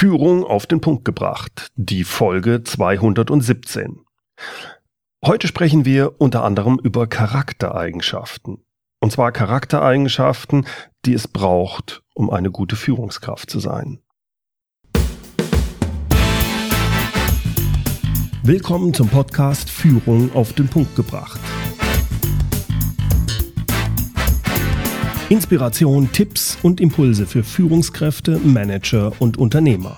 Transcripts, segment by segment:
Führung auf den Punkt gebracht, die Folge 217. Heute sprechen wir unter anderem über Charaktereigenschaften. Und zwar Charaktereigenschaften, die es braucht, um eine gute Führungskraft zu sein. Willkommen zum Podcast Führung auf den Punkt gebracht. Inspiration, Tipps und Impulse für Führungskräfte, Manager und Unternehmer.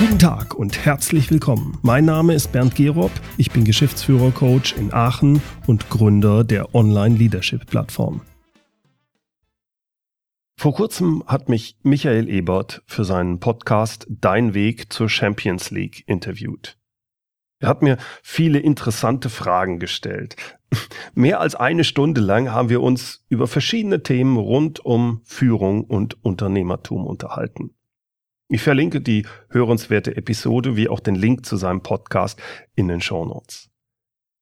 Guten Tag und herzlich willkommen. Mein Name ist Bernd Gerob, ich bin Geschäftsführer-Coach in Aachen und Gründer der Online-Leadership-Plattform. Vor kurzem hat mich Michael Ebert für seinen Podcast Dein Weg zur Champions League interviewt. Er hat mir viele interessante Fragen gestellt. Mehr als eine Stunde lang haben wir uns über verschiedene Themen rund um Führung und Unternehmertum unterhalten. Ich verlinke die hörenswerte Episode wie auch den Link zu seinem Podcast in den Show Notes.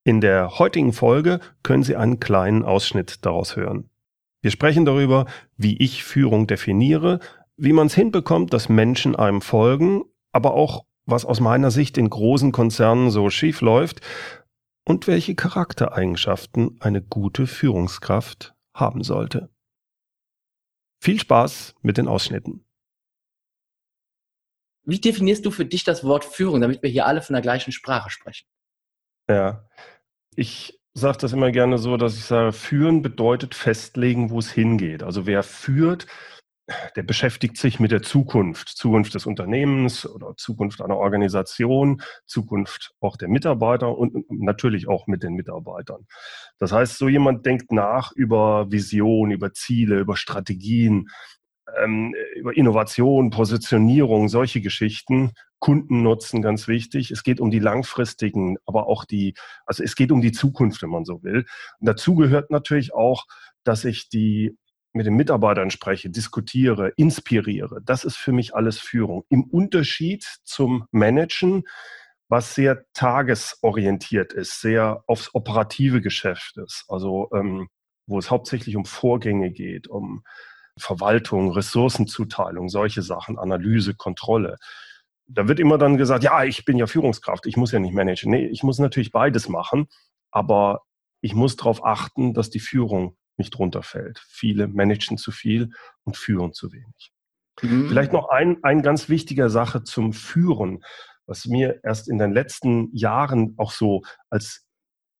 In der heutigen Folge können Sie einen kleinen Ausschnitt daraus hören. Wir sprechen darüber, wie ich Führung definiere, wie man es hinbekommt, dass Menschen einem folgen, aber auch was aus meiner Sicht in großen Konzernen so schief läuft und welche Charaktereigenschaften eine gute Führungskraft haben sollte. Viel Spaß mit den Ausschnitten. Wie definierst du für dich das Wort Führung, damit wir hier alle von der gleichen Sprache sprechen? Ja, ich sage das immer gerne so, dass ich sage, führen bedeutet festlegen, wo es hingeht. Also wer führt, der beschäftigt sich mit der Zukunft, Zukunft des Unternehmens oder Zukunft einer Organisation, Zukunft auch der Mitarbeiter und natürlich auch mit den Mitarbeitern. Das heißt, so jemand denkt nach über Vision, über Ziele, über Strategien, ähm, über Innovation, Positionierung, solche Geschichten. Kundennutzen ganz wichtig. Es geht um die langfristigen, aber auch die, also es geht um die Zukunft, wenn man so will. Und dazu gehört natürlich auch, dass ich die mit den Mitarbeitern spreche, diskutiere, inspiriere. Das ist für mich alles Führung. Im Unterschied zum Managen, was sehr tagesorientiert ist, sehr aufs operative Geschäft ist. Also ähm, wo es hauptsächlich um Vorgänge geht, um Verwaltung, Ressourcenzuteilung, solche Sachen, Analyse, Kontrolle. Da wird immer dann gesagt, ja, ich bin ja Führungskraft, ich muss ja nicht managen. Nee, ich muss natürlich beides machen, aber ich muss darauf achten, dass die Führung nicht runterfällt. Viele managen zu viel und führen zu wenig. Mhm. Vielleicht noch ein, ein ganz wichtiger Sache zum Führen, was mir erst in den letzten Jahren auch so als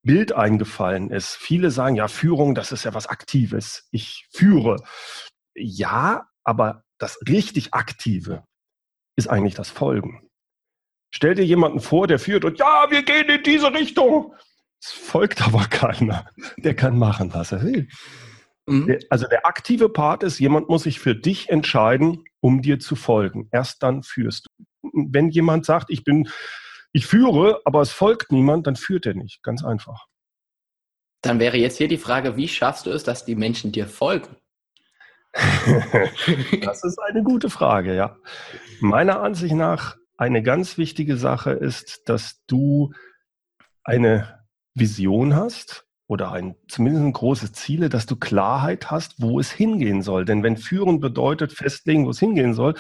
Bild eingefallen ist. Viele sagen, ja, Führung, das ist ja was Aktives. Ich führe. Ja, aber das richtig Aktive ist eigentlich das Folgen. Stell dir jemanden vor, der führt und ja, wir gehen in diese Richtung. Es folgt aber keiner. Der kann machen, was er will. Mhm. Also der aktive Part ist, jemand muss sich für dich entscheiden, um dir zu folgen. Erst dann führst du. Wenn jemand sagt, ich bin, ich führe, aber es folgt niemand, dann führt er nicht. Ganz einfach. Dann wäre jetzt hier die Frage, wie schaffst du es, dass die Menschen dir folgen? das ist eine gute Frage, ja. Meiner Ansicht nach eine ganz wichtige Sache ist, dass du eine Vision hast oder ein, zumindest ein großes Ziele, dass du Klarheit hast, wo es hingehen soll. Denn wenn führen bedeutet festlegen, wo es hingehen soll,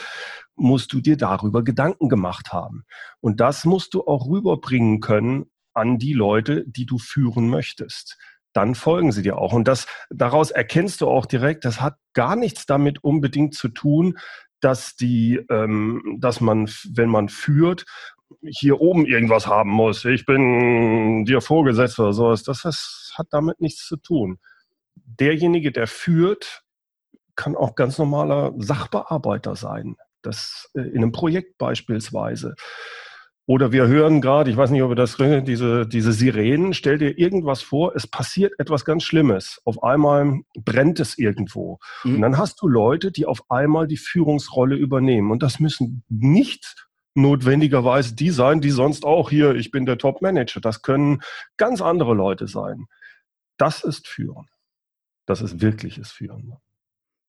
musst du dir darüber Gedanken gemacht haben. Und das musst du auch rüberbringen können an die Leute, die du führen möchtest. Dann folgen sie dir auch. Und das, daraus erkennst du auch direkt, das hat gar nichts damit unbedingt zu tun, dass die, ähm, dass man, wenn man führt, hier oben irgendwas haben muss. Ich bin dir vorgesetzt oder sowas. Das, das hat damit nichts zu tun. Derjenige, der führt, kann auch ganz normaler Sachbearbeiter sein. Das äh, in einem Projekt beispielsweise. Oder wir hören gerade, ich weiß nicht, ob wir das diese, diese Sirenen, stell dir irgendwas vor, es passiert etwas ganz Schlimmes. Auf einmal brennt es irgendwo. Mhm. Und dann hast du Leute, die auf einmal die Führungsrolle übernehmen. Und das müssen nicht notwendigerweise die sein, die sonst auch hier, ich bin der Top-Manager. Das können ganz andere Leute sein. Das ist Führen. Das ist wirkliches Führen.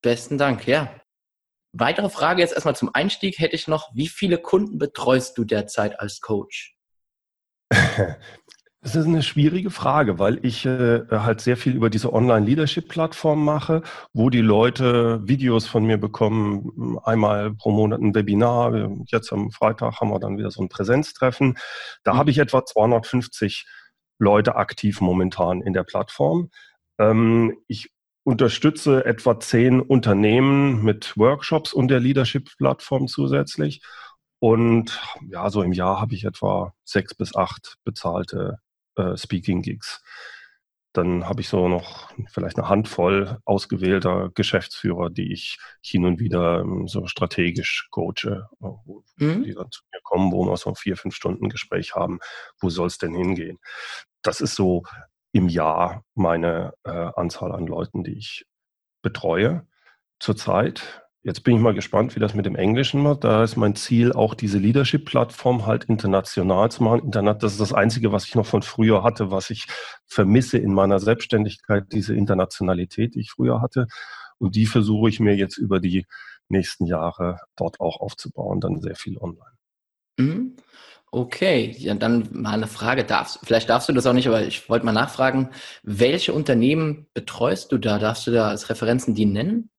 Besten Dank, ja. Weitere Frage jetzt erstmal zum Einstieg hätte ich noch. Wie viele Kunden betreust du derzeit als Coach? Das ist eine schwierige Frage, weil ich äh, halt sehr viel über diese Online-Leadership-Plattform mache, wo die Leute Videos von mir bekommen, einmal pro Monat ein Webinar. Jetzt am Freitag haben wir dann wieder so ein Präsenztreffen. Da mhm. habe ich etwa 250 Leute aktiv momentan in der Plattform. Ähm, ich unterstütze etwa zehn Unternehmen mit Workshops und der Leadership-Plattform zusätzlich. Und ja, so im Jahr habe ich etwa sechs bis acht bezahlte äh, Speaking-Gigs. Dann habe ich so noch vielleicht eine Handvoll ausgewählter Geschäftsführer, die ich hin und wieder ähm, so strategisch coache, äh, wo mhm. die dann zu mir kommen, wo wir so ein vier, fünf Stunden Gespräch haben. Wo soll es denn hingehen? Das ist so im Jahr meine äh, Anzahl an Leuten, die ich betreue zurzeit. Jetzt bin ich mal gespannt, wie das mit dem Englischen wird. Da ist mein Ziel, auch diese Leadership-Plattform halt international zu machen. Internet, das ist das Einzige, was ich noch von früher hatte, was ich vermisse in meiner Selbstständigkeit, diese Internationalität, die ich früher hatte. Und die versuche ich mir jetzt über die nächsten Jahre dort auch aufzubauen, dann sehr viel online. Mhm. Okay, ja, dann mal eine Frage. Darfst, vielleicht darfst du das auch nicht, aber ich wollte mal nachfragen, welche Unternehmen betreust du da? Darfst du da als Referenzen die nennen?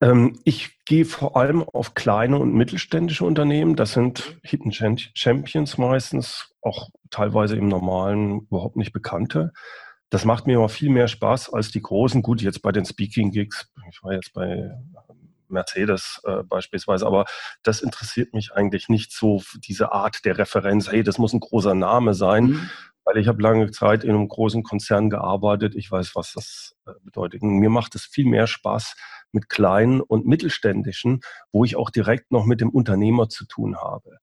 Ähm, ich gehe vor allem auf kleine und mittelständische Unternehmen. Das sind Hidden Champions meistens, auch teilweise im normalen überhaupt nicht bekannte. Das macht mir aber viel mehr Spaß als die großen. Gut, jetzt bei den Speaking Gigs, ich war jetzt bei Mercedes äh, beispielsweise, aber das interessiert mich eigentlich nicht so, diese Art der Referenz, hey, das muss ein großer Name sein, mhm weil ich habe lange Zeit in einem großen Konzern gearbeitet. Ich weiß, was das äh, bedeutet. Und mir macht es viel mehr Spaß mit kleinen und mittelständischen, wo ich auch direkt noch mit dem Unternehmer zu tun habe.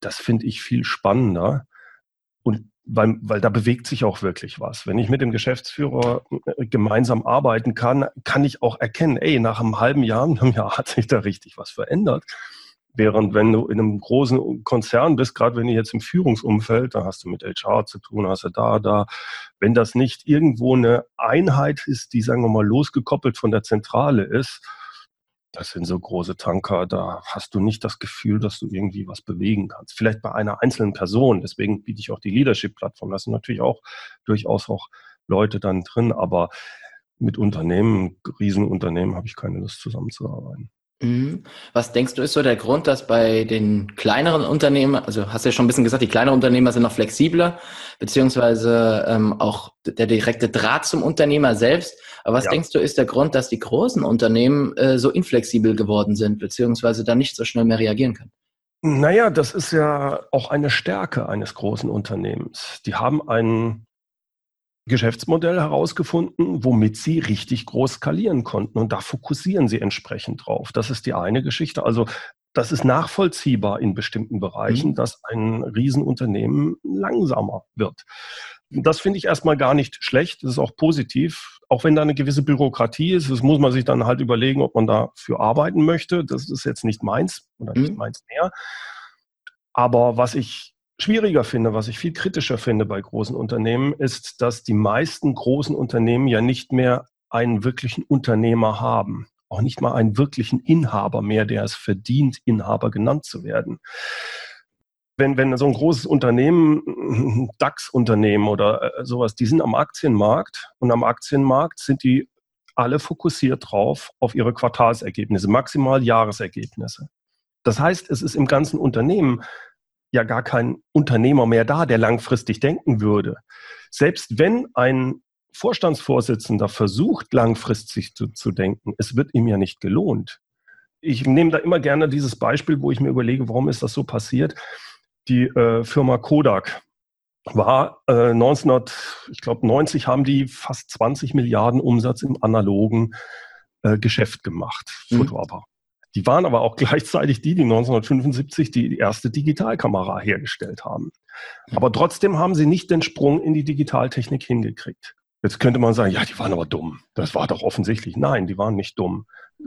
Das finde ich viel spannender. Und weil, weil da bewegt sich auch wirklich was. Wenn ich mit dem Geschäftsführer äh, gemeinsam arbeiten kann, kann ich auch erkennen, ey, nach einem halben Jahr, einem Jahr hat sich da richtig was verändert. Während wenn du in einem großen Konzern bist, gerade wenn du jetzt im Führungsumfeld, da hast du mit HR zu tun, hast du da, da, wenn das nicht irgendwo eine Einheit ist, die, sagen wir mal, losgekoppelt von der Zentrale ist, das sind so große Tanker, da hast du nicht das Gefühl, dass du irgendwie was bewegen kannst. Vielleicht bei einer einzelnen Person, deswegen biete ich auch die Leadership-Plattform. Da sind natürlich auch durchaus auch Leute dann drin, aber mit Unternehmen, Riesenunternehmen, habe ich keine Lust zusammenzuarbeiten. Mhm. Was denkst du, ist so der Grund, dass bei den kleineren Unternehmen, also hast du ja schon ein bisschen gesagt, die kleineren Unternehmer sind noch flexibler, beziehungsweise ähm, auch der direkte Draht zum Unternehmer selbst. Aber was ja. denkst du, ist der Grund, dass die großen Unternehmen äh, so inflexibel geworden sind, beziehungsweise da nicht so schnell mehr reagieren können? Naja, das ist ja auch eine Stärke eines großen Unternehmens. Die haben einen Geschäftsmodell herausgefunden, womit sie richtig groß skalieren konnten. Und da fokussieren sie entsprechend drauf. Das ist die eine Geschichte. Also das ist nachvollziehbar in bestimmten Bereichen, mhm. dass ein Riesenunternehmen langsamer wird. Das finde ich erstmal gar nicht schlecht. Das ist auch positiv. Auch wenn da eine gewisse Bürokratie ist, das muss man sich dann halt überlegen, ob man dafür arbeiten möchte. Das ist jetzt nicht meins oder nicht mhm. meins mehr. Aber was ich schwieriger finde, was ich viel kritischer finde bei großen Unternehmen, ist, dass die meisten großen Unternehmen ja nicht mehr einen wirklichen Unternehmer haben. Auch nicht mal einen wirklichen Inhaber mehr, der es verdient, Inhaber genannt zu werden. Wenn, wenn so ein großes Unternehmen, DAX-Unternehmen oder äh, sowas, die sind am Aktienmarkt und am Aktienmarkt sind die alle fokussiert drauf auf ihre Quartalsergebnisse, maximal Jahresergebnisse. Das heißt, es ist im ganzen Unternehmen ja gar kein Unternehmer mehr da, der langfristig denken würde. Selbst wenn ein Vorstandsvorsitzender versucht, langfristig zu, zu denken, es wird ihm ja nicht gelohnt. Ich nehme da immer gerne dieses Beispiel, wo ich mir überlege, warum ist das so passiert. Die äh, Firma Kodak war äh, 1990 haben die fast 20 Milliarden Umsatz im analogen äh, Geschäft gemacht, mhm. Fotoapparat. Die waren aber auch gleichzeitig die, die 1975 die erste Digitalkamera hergestellt haben. Aber trotzdem haben sie nicht den Sprung in die Digitaltechnik hingekriegt. Jetzt könnte man sagen, ja, die waren aber dumm. Das war doch offensichtlich. Nein, die waren nicht dumm.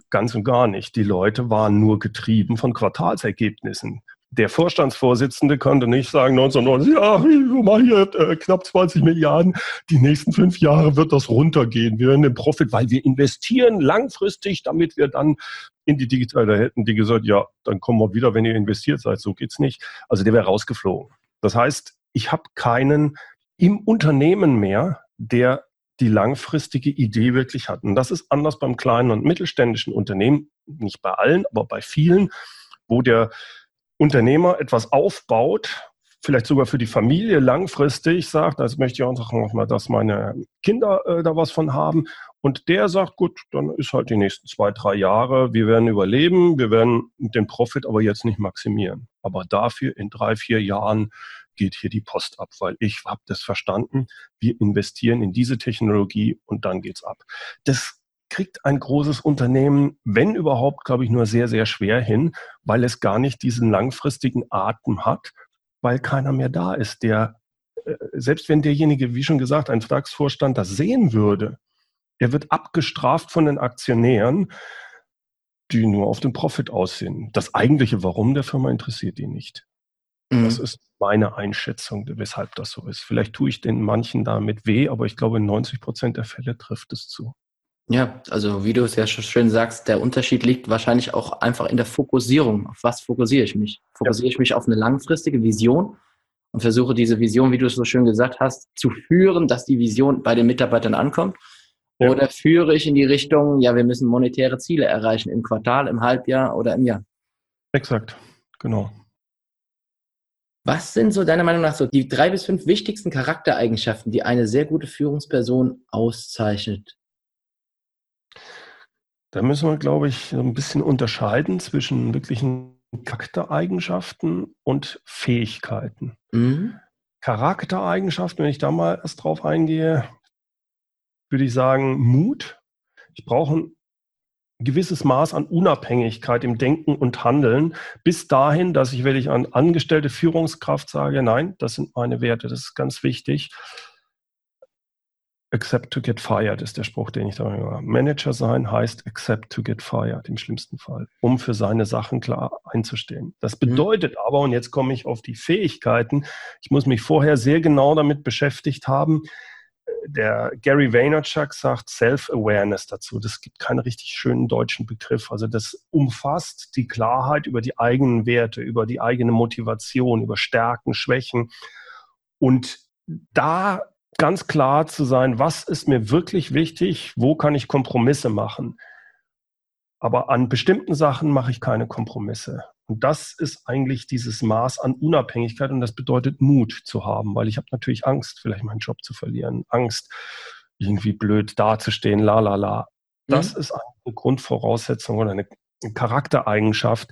Ganz und gar nicht. Die Leute waren nur getrieben von Quartalsergebnissen. Der Vorstandsvorsitzende konnte nicht sagen 1990, ja, wir machen hier äh, knapp 20 Milliarden, die nächsten fünf Jahre wird das runtergehen. Wir werden den Profit, weil wir investieren langfristig, damit wir dann in die Digital, da hätten die gesagt, ja, dann kommen wir wieder, wenn ihr investiert seid, so geht's nicht. Also der wäre rausgeflogen. Das heißt, ich habe keinen im Unternehmen mehr, der die langfristige Idee wirklich hat. Und das ist anders beim kleinen und mittelständischen Unternehmen, nicht bei allen, aber bei vielen, wo der Unternehmer etwas aufbaut, vielleicht sogar für die Familie langfristig sagt, das möchte ich auch noch mal, dass meine Kinder äh, da was von haben. Und der sagt, gut, dann ist halt die nächsten zwei, drei Jahre, wir werden überleben, wir werden den Profit aber jetzt nicht maximieren. Aber dafür in drei, vier Jahren geht hier die Post ab, weil ich habe das verstanden. Wir investieren in diese Technologie und dann geht's ab. Das kriegt ein großes Unternehmen, wenn überhaupt, glaube ich, nur sehr, sehr schwer hin, weil es gar nicht diesen langfristigen Atem hat, weil keiner mehr da ist, der, äh, selbst wenn derjenige, wie schon gesagt, ein Vertragsvorstand das sehen würde, er wird abgestraft von den Aktionären, die nur auf den Profit aussehen. Das eigentliche Warum der Firma interessiert ihn nicht. Mhm. Das ist meine Einschätzung, weshalb das so ist. Vielleicht tue ich den manchen damit weh, aber ich glaube, in 90 Prozent der Fälle trifft es zu. Ja, also wie du es ja schon schön sagst, der Unterschied liegt wahrscheinlich auch einfach in der Fokussierung. Auf was fokussiere ich mich? Fokussiere ja. ich mich auf eine langfristige Vision und versuche diese Vision, wie du es so schön gesagt hast, zu führen, dass die Vision bei den Mitarbeitern ankommt? Ja. Oder führe ich in die Richtung, ja, wir müssen monetäre Ziele erreichen im Quartal, im Halbjahr oder im Jahr? Exakt, genau. Was sind so deiner Meinung nach so die drei bis fünf wichtigsten Charaktereigenschaften, die eine sehr gute Führungsperson auszeichnet? Da müssen wir, glaube ich, ein bisschen unterscheiden zwischen wirklichen Charaktereigenschaften und Fähigkeiten. Mhm. Charaktereigenschaften, wenn ich da mal erst drauf eingehe, würde ich sagen Mut. Ich brauche ein gewisses Maß an Unabhängigkeit im Denken und Handeln, bis dahin, dass ich, wenn ich an angestellte Führungskraft sage, nein, das sind meine Werte, das ist ganz wichtig. Accept to get fired ist der Spruch, den ich da höre. Manager sein heißt accept to get fired im schlimmsten Fall, um für seine Sachen klar einzustehen. Das mhm. bedeutet mhm. aber, und jetzt komme ich auf die Fähigkeiten, ich muss mich vorher sehr genau damit beschäftigt haben, der Gary Vaynerchuk sagt Self-Awareness dazu. Das gibt keinen richtig schönen deutschen Begriff. Also das umfasst die Klarheit über die eigenen Werte, über die eigene Motivation, über Stärken, Schwächen. Und da ganz klar zu sein, was ist mir wirklich wichtig, wo kann ich Kompromisse machen. Aber an bestimmten Sachen mache ich keine Kompromisse. Und das ist eigentlich dieses Maß an Unabhängigkeit und das bedeutet Mut zu haben, weil ich habe natürlich Angst, vielleicht meinen Job zu verlieren, Angst, irgendwie blöd dazustehen, la la la. Das mhm. ist eine Grundvoraussetzung oder eine Charaktereigenschaft,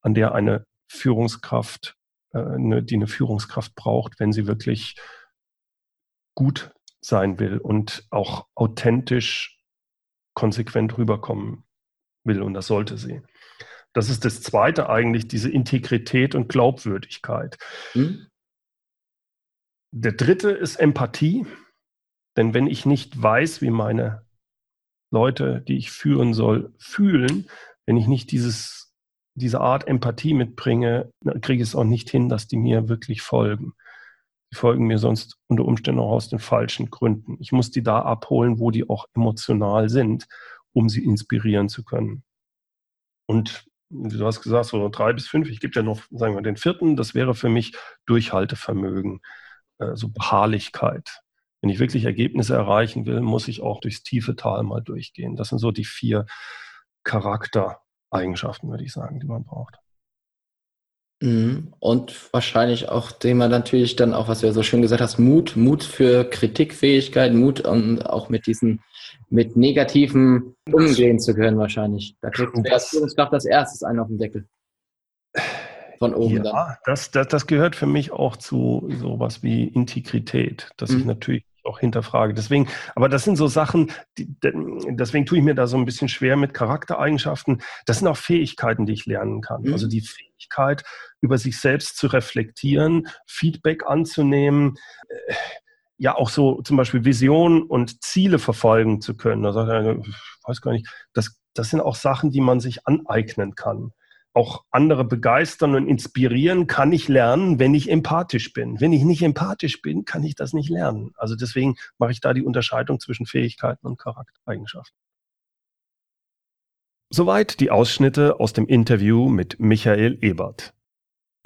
an der eine Führungskraft, äh, eine, die eine Führungskraft braucht, wenn sie wirklich gut sein will und auch authentisch konsequent rüberkommen will. Und das sollte sie. Das ist das Zweite eigentlich, diese Integrität und Glaubwürdigkeit. Mhm. Der dritte ist Empathie. Denn wenn ich nicht weiß, wie meine Leute, die ich führen soll, fühlen, wenn ich nicht dieses, diese Art Empathie mitbringe, kriege ich es auch nicht hin, dass die mir wirklich folgen. Folgen mir sonst unter Umständen auch aus den falschen Gründen. Ich muss die da abholen, wo die auch emotional sind, um sie inspirieren zu können. Und du hast gesagt, so drei bis fünf, ich gebe ja noch, sagen wir, den vierten, das wäre für mich Durchhaltevermögen, äh, so Beharrlichkeit. Wenn ich wirklich Ergebnisse erreichen will, muss ich auch durchs tiefe Tal mal durchgehen. Das sind so die vier Charaktereigenschaften, würde ich sagen, die man braucht. Mhm. Und wahrscheinlich auch Thema natürlich dann auch, was du ja so schön gesagt hast, Mut, Mut für Kritikfähigkeit, Mut und auch mit diesen, mit negativen umgehen zu können wahrscheinlich. Da kriegt als Führungskraft das erstes einen auf den Deckel. Von oben ja, dann. Das, das, das gehört für mich auch zu sowas wie Integrität, dass mhm. ich natürlich auch hinterfrage. Deswegen, aber das sind so Sachen, die, deswegen tue ich mir da so ein bisschen schwer mit Charaktereigenschaften. Das sind auch Fähigkeiten, die ich lernen kann. Mhm. Also die Fähigkeit, über sich selbst zu reflektieren, Feedback anzunehmen, äh, ja auch so zum Beispiel Visionen und Ziele verfolgen zu können. Da sagt er, ich weiß gar nicht, das, das sind auch Sachen, die man sich aneignen kann auch andere begeistern und inspirieren kann ich lernen, wenn ich empathisch bin. Wenn ich nicht empathisch bin, kann ich das nicht lernen. Also deswegen mache ich da die Unterscheidung zwischen Fähigkeiten und Charaktereigenschaften. Soweit die Ausschnitte aus dem Interview mit Michael Ebert.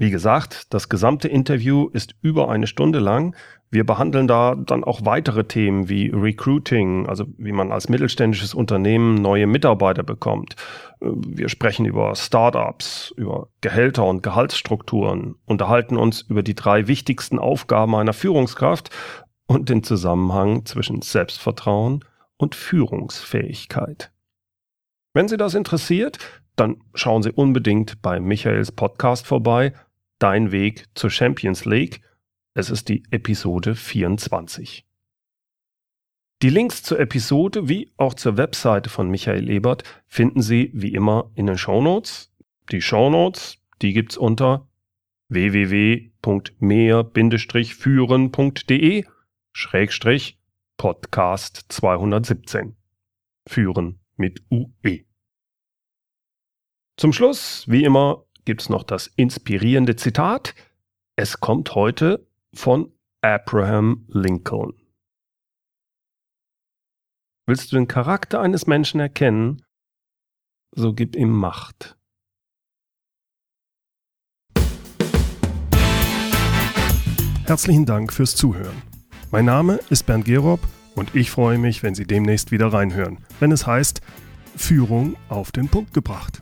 Wie gesagt, das gesamte Interview ist über eine Stunde lang. Wir behandeln da dann auch weitere Themen wie Recruiting, also wie man als mittelständisches Unternehmen neue Mitarbeiter bekommt. Wir sprechen über Startups, über Gehälter und Gehaltsstrukturen, unterhalten uns über die drei wichtigsten Aufgaben einer Führungskraft und den Zusammenhang zwischen Selbstvertrauen und Führungsfähigkeit. Wenn Sie das interessiert, dann schauen Sie unbedingt bei Michaels Podcast vorbei Dein Weg zur Champions League. Es ist die Episode 24. Die Links zur Episode wie auch zur Webseite von Michael Ebert finden Sie wie immer in den Shownotes. Die Shownotes, die gibt's unter www.mehr-führen.de Schrägstrich Podcast 217. Führen mit UE. Zum Schluss, wie immer, gibt es noch das inspirierende Zitat. Es kommt heute von Abraham Lincoln. Willst du den Charakter eines Menschen erkennen, so gib ihm Macht. Herzlichen Dank fürs Zuhören. Mein Name ist Bernd Gerob und ich freue mich, wenn Sie demnächst wieder reinhören, wenn es heißt Führung auf den Punkt gebracht.